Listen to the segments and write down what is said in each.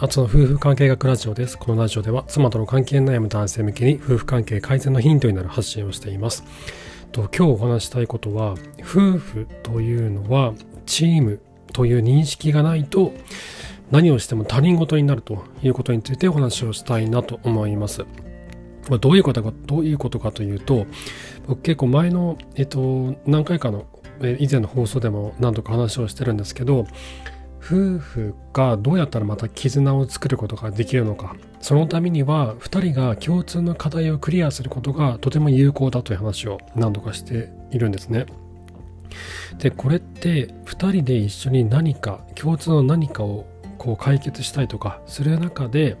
あつの夫婦関係学ラジオです。このラジオでは妻との関係に悩む男性向けに夫婦関係改善のヒントになる発信をしています。と今日お話したいことは夫婦というのはチームという認識がないと何をしても他人事になるということについてお話をしたいなと思います。どういうことか、どういうことかというと、僕結構前の、えっと、何回かの、以前の放送でも何度か話をしてるんですけど、夫婦がどうやったらまた絆を作ることができるのかそのためには2人が共通の課題をクリアすることがとても有効だという話を何度かしているんですねでこれって2人で一緒に何か共通の何かをこう解決したいとかする中で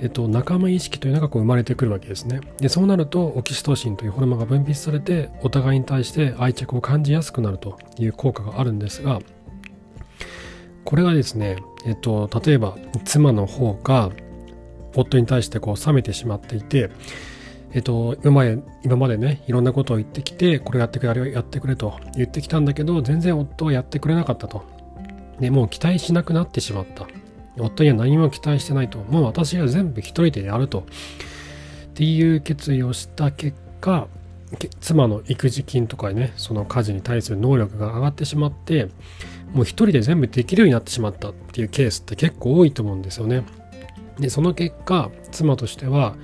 えっと、仲間意識というのがこう生まれてくるわけですね。でそうなるとオキシトシンというホルモンが分泌されてお互いに対して愛着を感じやすくなるという効果があるんですがこれがですね、えっと、例えば妻の方が夫に対してこう冷めてしまっていて、えっと、今まで今までねいろんなことを言ってきてこれやってくれあれをやってくれと言ってきたんだけど全然夫はやってくれなかったと。でもう期待しなくなってしまった。夫には何も期待してないと。もう私が全部一人でやると。っていう決意をした結果妻の育児金とかねその家事に対する能力が上がってしまってもう一人で全部できるようになってしまったっていうケースって結構多いと思うんですよね。でその結果妻としては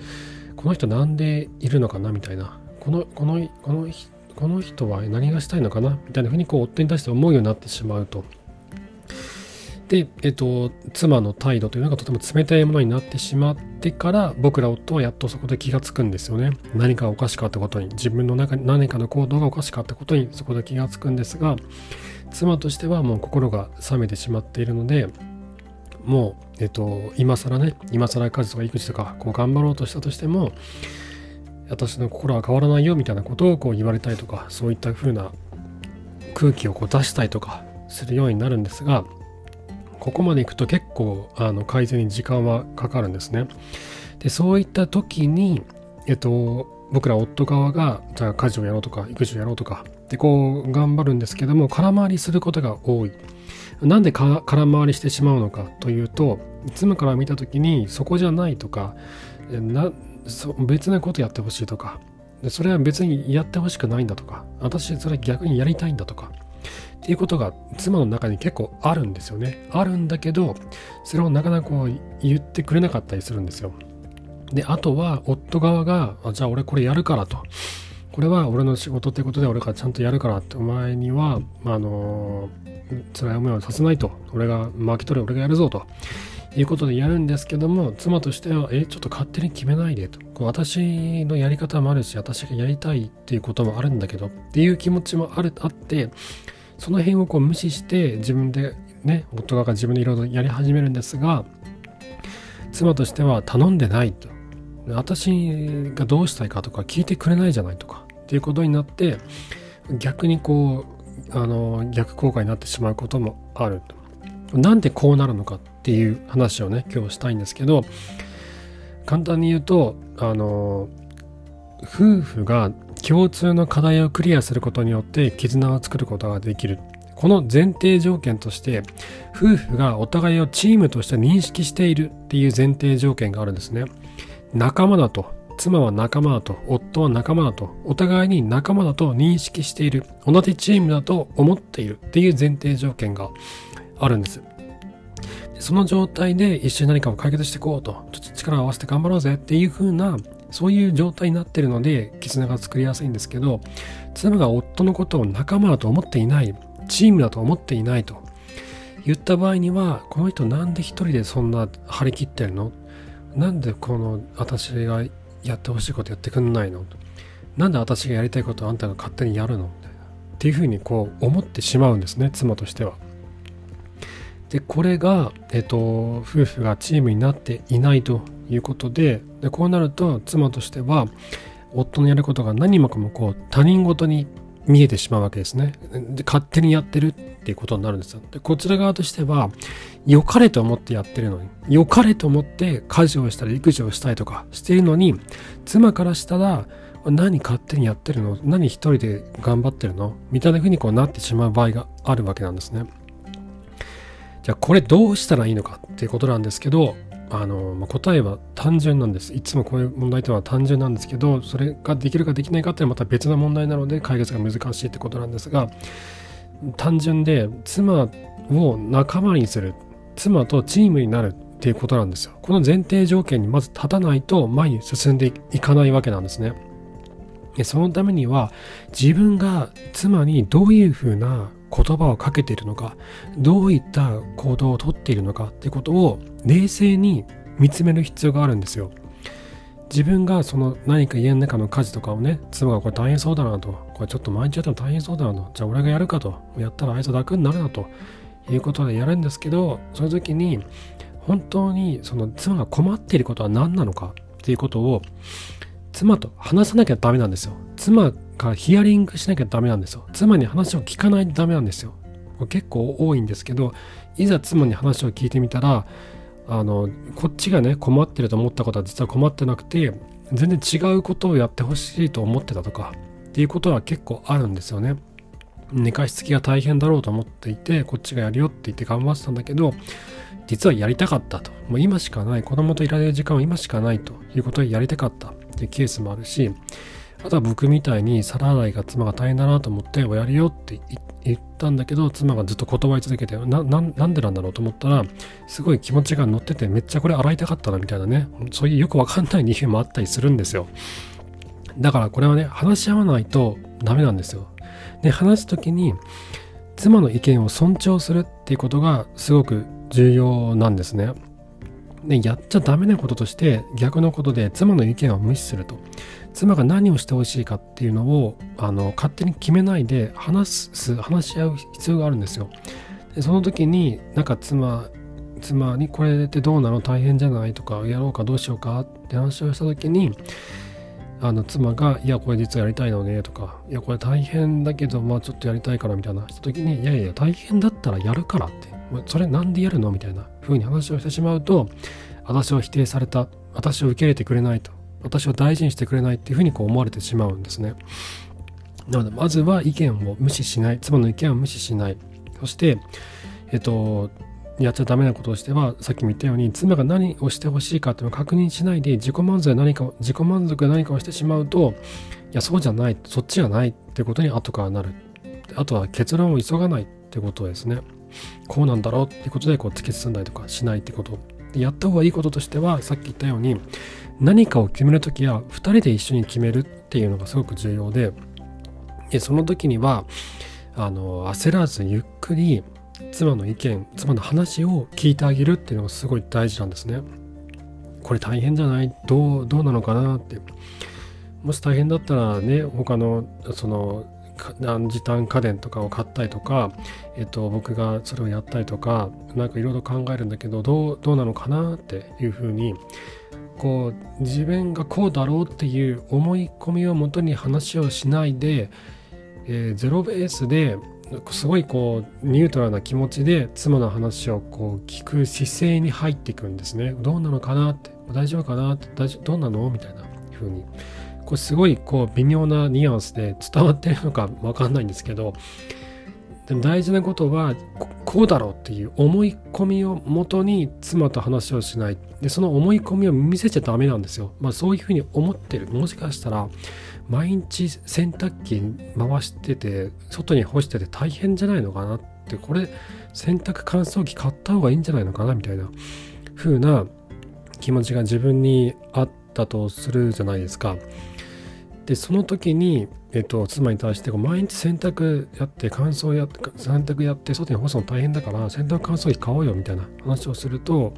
この人なんでいるのかなみたいなこのこのこのこの人は何がしたいのかな？みたいなふうにこう夫に対して思うようになってしまうと。で、えっと、妻の態度というのがとても冷たいものになってしまってから僕ら夫はやっとそこで気がつくんですよね。何かおかしかったことに自分の中に何かの行動がおかしかったことにそこで気がつくんですが妻としてはもう心が冷めてしまっているのでもう、えっと、今更ね今更家事とか育児とかこう頑張ろうとしたとしても私の心は変わらないよみたいなことをこう言われたりとかそういった風な空気をこう出したりとかするようになるんですがここまでいくと結構あの改善に時間はかかるんですね。でそういった時に、えっと、僕ら夫側がじゃあ家事をやろうとか育児をやろうとかでこう頑張るんですけども空回りすることが多い。なんで空回りしてしまうのかというと妻から見た時にそこじゃないとかな別なことやってほしいとかそれは別にやってほしくないんだとか私それ逆にやりたいんだとかっていうことが妻の中に結構あるんですよね。あるんだけどそれをなかなかこう言ってくれなかったりするんですよ。で、あとは夫側が、じゃあ俺これやるからと。これは俺の仕事ってことで俺がちゃんとやるからってお前には、あの、辛い思いをさせないと。俺が巻き取れ俺がやるぞと。いうことでやるんですけども、妻としては、え、ちょっと勝手に決めないでと。私のやり方もあるし、私がやりたいっていうこともあるんだけどっていう気持ちもあるあって、その辺をこう無視して自分でね、夫が自分でいろいろやり始めるんですが、妻としては頼んでないと。私がどうしたいかとか聞いてくれないじゃないとかっていうことになって逆にこうあの逆効果になってしまうこともあるなんでこうなるのかっていう話をね今日したいんですけど簡単に言うとあの夫婦が共通の課題をクリアすることによって絆を作ることができるこの前提条件として夫婦がお互いをチームとして認識しているっていう前提条件があるんですね。仲間だと妻は仲間だと夫は仲間だとお互いに仲間だと認識している同じチームだと思っているっていう前提条件があるんです。その状態で一緒に何かを解決していこうとちょっと力を合わせて頑張ろうぜっていう風なそういう状態になってるので絆が作りやすいんですけど妻が夫のことを仲間だと思っていないチームだと思っていないと言った場合にはこの人なんで一人でそんな張り切ってるの？なんでこの私がやってほしいことやってくんないの？なんで私がやりたいことあんたが勝手にやるの？みたいなっていうふうにこう思ってしまうんですね妻としては。でこれが、えっと、夫婦がチームになっていないということででこうなると妻としては夫のやることが何もかもこう他人事に見えてしまうわけですね。で勝手にやってるっていうことになるんですよ。でこちら側としては良かれと思ってやってるのに良かれと思って家事をしたり育児をしたりとかしているのに妻からしたら何勝手にやってるの？何一人で頑張ってるの？みたいな風にこうなってしまう場合があるわけなんですね。じゃあこれどうしたらいいのかっていうことなんですけどあの、まあ、答えは単純なんです。いつもこういう問題というのは単純なんですけどそれができるかできないかっていうのはまた別な問題なので解決が難しいってことなんですが単純で妻を仲間にする妻とチームになるっていうことなんですよ。この前提条件にまず立たないと前に進んでいかないわけなんですね。でそのためには自分が妻にどういうふうな言葉をかけているのかどういった行動をとっているのかってことを冷静に見つめる必要があるんですよ。自分がその何か家の中の家事とかをね妻がこれ大変そうだなと。これちょっと毎日やっても大変そうだなと。じゃあ俺がやるかと。やったらあいつ楽になるなと。いうことでやるんですけどその時に本当にその妻が困っていることは何なのかっていうことを妻と話さなきゃダメなんですよ。妻がヒアリングしなきゃダメなんですよ。妻に話を聞かないとダメなんですよ。結構多いんですけどいざ妻に話を聞いてみたらあのこっちがね困ってると思ったことは実は困ってなくて全然違うことをやってほしいと思ってたとかっていうことは結構あるんですよね。寝かしつきが大変だろうと思っていてこっちがやるよって言って頑張ってたんだけど実はやりたかったと。もう今しかない。子供といられる時間は今しかないということでやりたかったっていうケースもあるしあとは僕みたいに皿洗いが妻が大変だなと思っておやるよって言ったんだけど妻がずっと断り続けてななんでなんだろうと思ったらすごい気持ちが乗っててめっちゃこれ洗いたかったなみたいなね。そういうよくわかんない理由もあったりするんですよ。だからこれはね話し合わないとダメなんですよ。で話す時に妻の意見を尊重するっていうことがすごく重要なんですね。でやっちゃダメなこととして逆のことで妻の意見を無視すると。妻が何をしてほしいかっていうのをあの勝手に決めないで話す話し合う必要があるんですよ。でその時になんか妻妻にこれってどうなの？大変じゃない？とかやろうかどうしようか？って話をした時にあの妻が「いやこれ実はやりたいのね」とか「いやこれ大変だけどまあちょっとやりたいから」みたいな。した時に「いやいや大変だったらやるから」って「それなんでやるの?」みたいな風に話をしてしまうと私を否定された。私を受け入れてくれないと。私を大事にしてくれないっていうふうにこう思われてしまうんですね。なのでまずは意見を無視しない。妻の意見を無視しない。そしてえっとやっちゃダメなことをしてはさっきも言ったように妻が何をしてほしいかっていうのを確認しないで自己満足で何か自己満足で何かをしてしまうといやそうじゃないそっちじゃないってことに後からなる。あとは結論を急がないってことですね。こうなんだろうってことでこう突き進んだりとかしないってこと。やった方がいいこととしてはさっき言ったように何かを決める時は2人で一緒に決めるっていうのがすごく重要ででその時にはあの焦らずゆっくり妻の意見妻の話を聞いてあげるっていうのがすごい大事なんですね。これ大変じゃない？どうどうなのかなってもし大変だったらね他のその時短家電とかを買ったりとか、えっと、僕がそれをやったりとか何かいろいろ考えるんだけどどうどうなのかなっていうふうにこう自分がこうだろうっていう思い込みをもとに話をしないで、えー、ゼロベースですごいこうニュートラルな気持ちで妻の話をこう聞く姿勢に入っていくんですね。どうなのかなって大丈夫かなって大丈どうなのみたいな風にこれすごいこう微妙なニュアンスで伝わってるのか分かんないんですけどでも大事なことはこうだろうっていう思い込みをもとに妻と話をしないでその思い込みを見せちゃダメなんですよ。まあそういうふうに思ってるもしかしたら毎日洗濯機回してて外に干してて大変じゃないのかなってこれ洗濯乾燥機買った方がいいんじゃないのかなみたいな風な気持ちが自分にあってたとするじゃないですか。でその時に、えっと、妻に対して毎日洗濯やって乾燥やって洗濯やって外に干すの大変だから洗濯乾燥機買おうよみたいな話をすると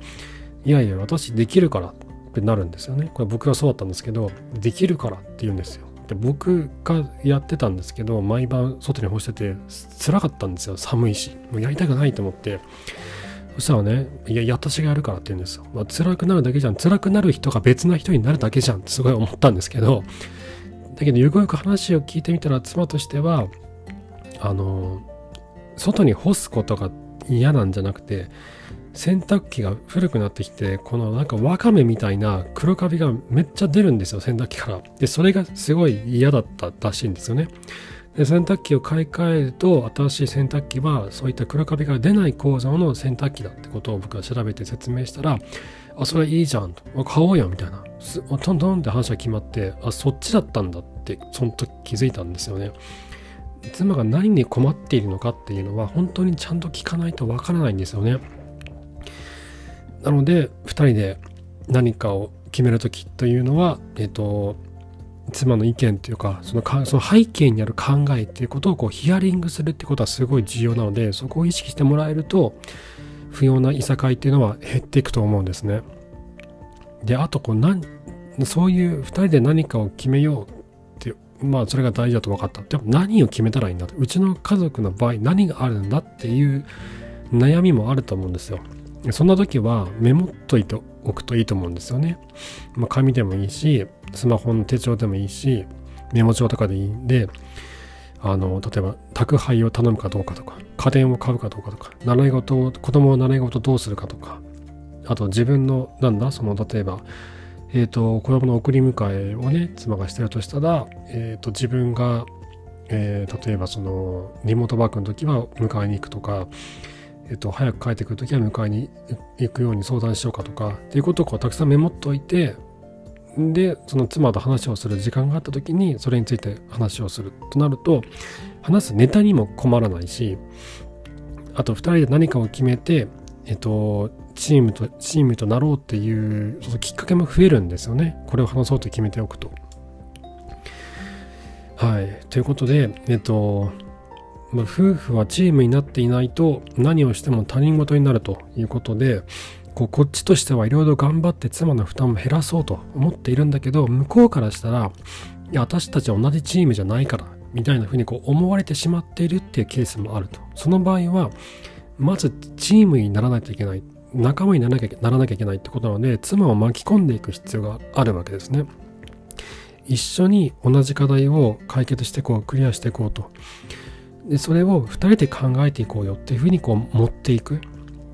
いやいや私できるからってなるんですよね。これ僕がそうだったんですけどできるからって言うんですよ。で僕がやってたんですけど毎晩外に干してて辛かったんですよ。寒いし。もうやりたくないと思って。そしたらねいや私がやるからって言うんですよ、まあ、辛くなるだけじゃん。辛くなる人が別な人になるだけじゃんってすごい思ったんですけどだけどよくよく話を聞いてみたら妻としてはあの外に干すことが嫌なんじゃなくて洗濯機が古くなってきてこのなんかワカメみたいな黒カビがめっちゃ出るんですよ洗濯機から。でそれがすごい嫌だったらしいんですよね。で洗濯機を買い替えると新しい洗濯機はそういった黒カビが出ない構造の洗濯機だってことを僕は調べて説明したらあそれいいじゃんと。買おうよみたいな。トントンって話が決まってあそっちだったんだってその時気づいたんですよね。妻が何に困っているのかっていうのは本当にちゃんと聞かないとわからないんですよね。なので2人で何かを決める時というのはえっ、と妻の意見というかそのかその背景にある考えっていうことをこうヒアリングするってことはすごい重要なのでそこを意識してもらえると不要ないさかいっていうのは減っていくと思うんですね。であとこうなんそういう2人で何かを決めようってまあそれが大事だと分かったでも何を決めたらいいんだうちの家族の場合何があるんだっていう悩みもあると思うんですよ。そんな時はメモっといておくといいと思うんですよね。まあ、紙でもいいしスマホの手帳でもいいしメモ帳とかでいいんであの例えば宅配を頼むかどうかとか家電を買うかどうかとか習い事を子供を習い事どうするかとかあと自分のなんだその例えばえっ、ー、と子供の送り迎えをね妻がしてるとしたら、えーと、自分が、えー、例えばそのリモートワークの時は迎えに行くとかえっと、早く帰ってくる時は迎えに行くように相談しようかとかっていうことをこうたくさんメモっておいてでその妻と話をする時間があった時にそれについて話をするとなると話すネタにも困らないしあと2人で何かを決めて、えっと、チームとチームとなろうっていうそのきっかけも増えるんですよねこれを話そうと決めておくと。はいということでえっとまあ、夫婦はチームになっていないと何をしても他人事になるということでこうこっちとしてはいろいろ頑張って妻の負担を減らそうと思っているんだけど向こうからしたらいや私たちは同じチームじゃないからみたいな風にこう思われてしまっているっていうケースもあると。その場合はまずチームにならないといけない。仲間にならなきゃならなきゃいけないってことなので妻を巻き込んでいく必要があるわけですね。一緒に同じ課題を解決していこうクリアしていこうと。でそれを2人で考えていこうよっていうふうにこう持っていく。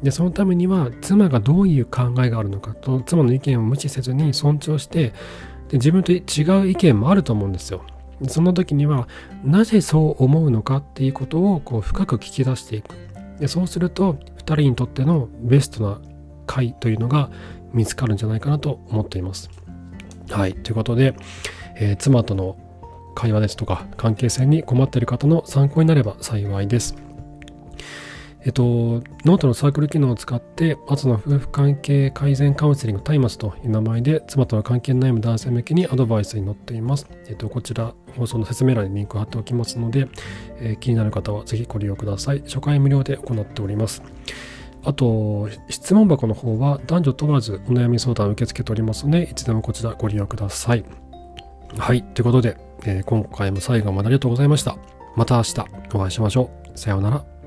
でそのためには妻がどういう考えがあるのかと妻の意見を無視せずに尊重してで自分と違う意見もあると思うんですよ。その時にはなぜそう思うのかっていうことをこう深く聞き出していく。でそうすると2人にとってのベストな解というのが見つかるんじゃないかなと思っています。はい。ということで、えー、妻との会話ですとか関係性に困っている方の参考になれば幸いです。えっと、ノートのサークル機能を使って、松の夫婦関係改善カウンセリングタイマスという名前で、妻との関係に悩む男性向けにアドバイスに乗っています。えっと、こちら、放送の説明欄にリンクを貼っておきますので、えー、気になる方はぜひご利用ください。初回無料で行っております。あと、質問箱の方は男女問わずお悩み相談を受け付けておりますので、いつでもこちらご利用ください。はい。ということで、えー、今回も最後までありがとうございました。また明日お会いしましょう。さようなら。